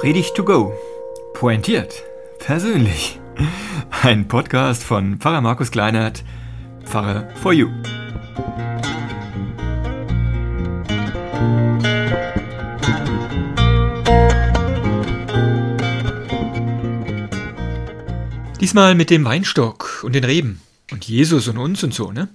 Predigt to go. Pointiert. Persönlich. Ein Podcast von Pfarrer Markus Kleinert, Pfarrer for You. Diesmal mit dem Weinstock und den Reben und Jesus und uns und so, ne?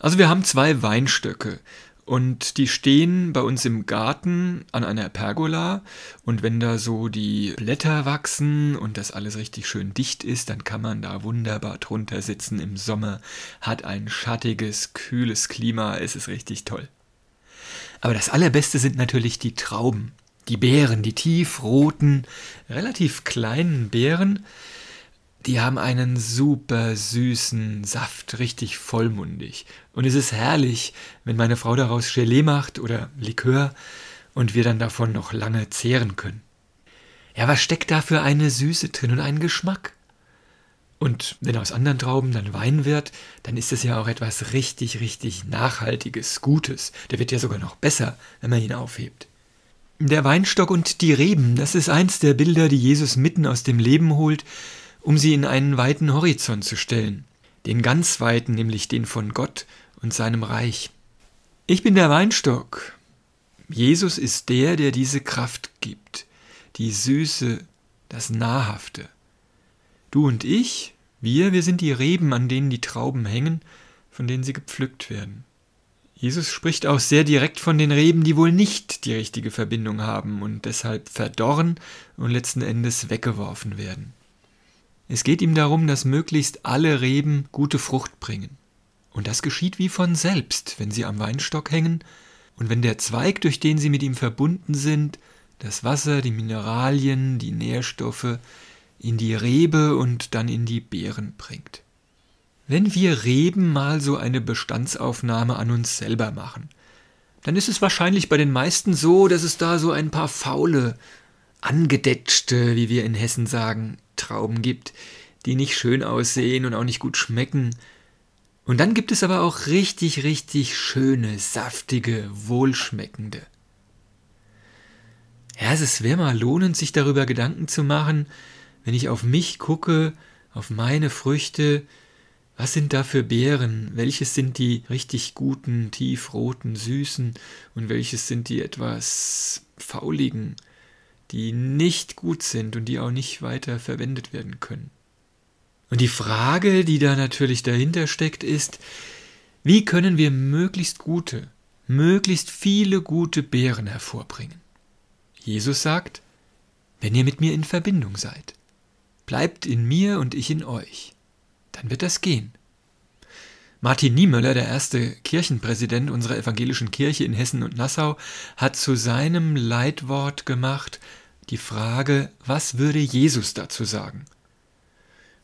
Also wir haben zwei Weinstöcke und die stehen bei uns im Garten an einer Pergola. Und wenn da so die Blätter wachsen und das alles richtig schön dicht ist, dann kann man da wunderbar drunter sitzen im Sommer. Hat ein schattiges, kühles Klima. Es ist richtig toll. Aber das Allerbeste sind natürlich die Trauben. Die Beeren, die tiefroten, relativ kleinen Beeren die haben einen super süßen Saft, richtig vollmundig. Und es ist herrlich, wenn meine Frau daraus Gelee macht oder Likör und wir dann davon noch lange zehren können. Ja, was steckt da für eine Süße drin und einen Geschmack? Und wenn aus anderen Trauben dann Wein wird, dann ist es ja auch etwas richtig, richtig Nachhaltiges, Gutes. Der wird ja sogar noch besser, wenn man ihn aufhebt. Der Weinstock und die Reben, das ist eins der Bilder, die Jesus mitten aus dem Leben holt, um sie in einen weiten Horizont zu stellen, den ganz weiten, nämlich den von Gott und seinem Reich. Ich bin der Weinstock. Jesus ist der, der diese Kraft gibt, die Süße, das Nahrhafte. Du und ich, wir, wir sind die Reben, an denen die Trauben hängen, von denen sie gepflückt werden. Jesus spricht auch sehr direkt von den Reben, die wohl nicht die richtige Verbindung haben und deshalb verdorren und letzten Endes weggeworfen werden. Es geht ihm darum, dass möglichst alle Reben gute Frucht bringen. Und das geschieht wie von selbst, wenn sie am Weinstock hängen und wenn der Zweig, durch den sie mit ihm verbunden sind, das Wasser, die Mineralien, die Nährstoffe in die Rebe und dann in die Beeren bringt. Wenn wir Reben mal so eine Bestandsaufnahme an uns selber machen, dann ist es wahrscheinlich bei den meisten so, dass es da so ein paar faule, angedetschte, wie wir in Hessen sagen, Trauben gibt, die nicht schön aussehen und auch nicht gut schmecken. Und dann gibt es aber auch richtig, richtig schöne, saftige, wohlschmeckende. Ja, es wäre mal lohnend, sich darüber Gedanken zu machen, wenn ich auf mich gucke, auf meine Früchte, was sind da für Beeren? Welches sind die richtig guten, tiefroten, süßen und welches sind die etwas fauligen, die nicht gut sind und die auch nicht weiter verwendet werden können. Und die Frage, die da natürlich dahinter steckt, ist, wie können wir möglichst gute, möglichst viele gute Beeren hervorbringen? Jesus sagt, wenn ihr mit mir in Verbindung seid, bleibt in mir und ich in euch, dann wird das gehen. Martin Niemöller, der erste Kirchenpräsident unserer evangelischen Kirche in Hessen und Nassau, hat zu seinem Leitwort gemacht die Frage, was würde Jesus dazu sagen?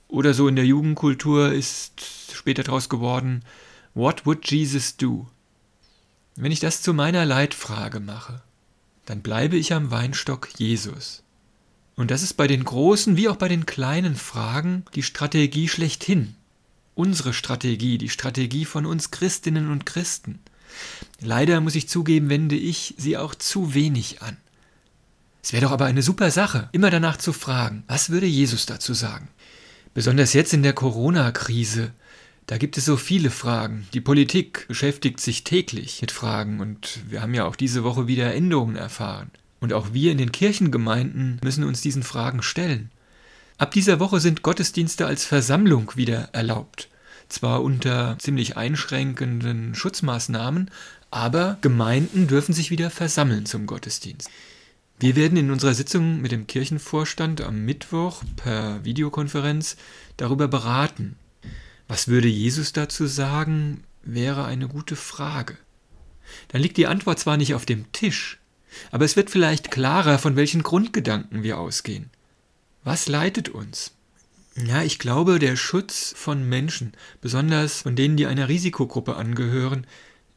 Oder so in der Jugendkultur ist später daraus geworden, What would Jesus do? Wenn ich das zu meiner Leitfrage mache, dann bleibe ich am Weinstock Jesus. Und das ist bei den großen wie auch bei den kleinen Fragen die Strategie schlechthin unsere Strategie, die Strategie von uns Christinnen und Christen. Leider muss ich zugeben, wende ich sie auch zu wenig an. Es wäre doch aber eine super Sache, immer danach zu fragen, was würde Jesus dazu sagen? Besonders jetzt in der Corona-Krise, da gibt es so viele Fragen. Die Politik beschäftigt sich täglich mit Fragen und wir haben ja auch diese Woche wieder Änderungen erfahren. Und auch wir in den Kirchengemeinden müssen uns diesen Fragen stellen. Ab dieser Woche sind Gottesdienste als Versammlung wieder erlaubt. Zwar unter ziemlich einschränkenden Schutzmaßnahmen, aber Gemeinden dürfen sich wieder versammeln zum Gottesdienst. Wir werden in unserer Sitzung mit dem Kirchenvorstand am Mittwoch per Videokonferenz darüber beraten. Was würde Jesus dazu sagen, wäre eine gute Frage. Dann liegt die Antwort zwar nicht auf dem Tisch, aber es wird vielleicht klarer, von welchen Grundgedanken wir ausgehen. Was leitet uns? Ja, ich glaube, der Schutz von Menschen, besonders von denen, die einer Risikogruppe angehören,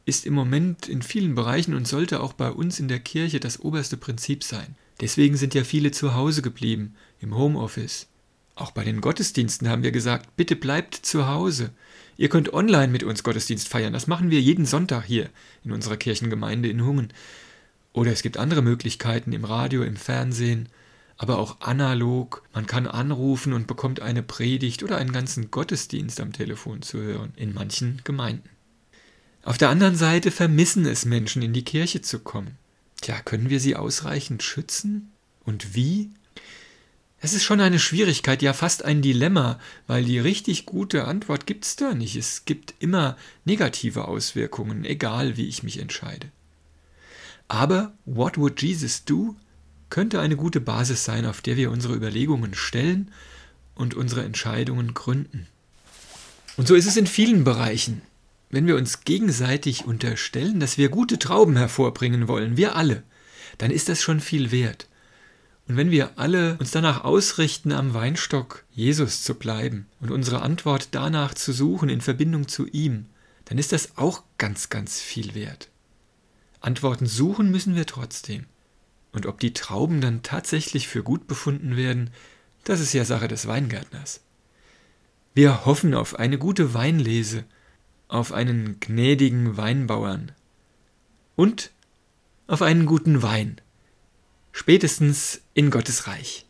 ist im Moment in vielen Bereichen und sollte auch bei uns in der Kirche das oberste Prinzip sein. Deswegen sind ja viele zu Hause geblieben, im Homeoffice. Auch bei den Gottesdiensten haben wir gesagt, bitte bleibt zu Hause. Ihr könnt online mit uns Gottesdienst feiern. Das machen wir jeden Sonntag hier in unserer Kirchengemeinde in Hungen. Oder es gibt andere Möglichkeiten im Radio, im Fernsehen. Aber auch analog. Man kann anrufen und bekommt eine Predigt oder einen ganzen Gottesdienst am Telefon zu hören, in manchen Gemeinden. Auf der anderen Seite vermissen es Menschen, in die Kirche zu kommen. Tja, können wir sie ausreichend schützen? Und wie? Es ist schon eine Schwierigkeit, ja fast ein Dilemma, weil die richtig gute Antwort gibt's da nicht. Es gibt immer negative Auswirkungen, egal wie ich mich entscheide. Aber What would Jesus do? Könnte eine gute Basis sein, auf der wir unsere Überlegungen stellen und unsere Entscheidungen gründen. Und so ist es in vielen Bereichen. Wenn wir uns gegenseitig unterstellen, dass wir gute Trauben hervorbringen wollen, wir alle, dann ist das schon viel wert. Und wenn wir alle uns danach ausrichten, am Weinstock Jesus zu bleiben und unsere Antwort danach zu suchen in Verbindung zu ihm, dann ist das auch ganz, ganz viel wert. Antworten suchen müssen wir trotzdem. Und ob die Trauben dann tatsächlich für gut befunden werden, das ist ja Sache des Weingärtners. Wir hoffen auf eine gute Weinlese, auf einen gnädigen Weinbauern und auf einen guten Wein, spätestens in Gottes Reich.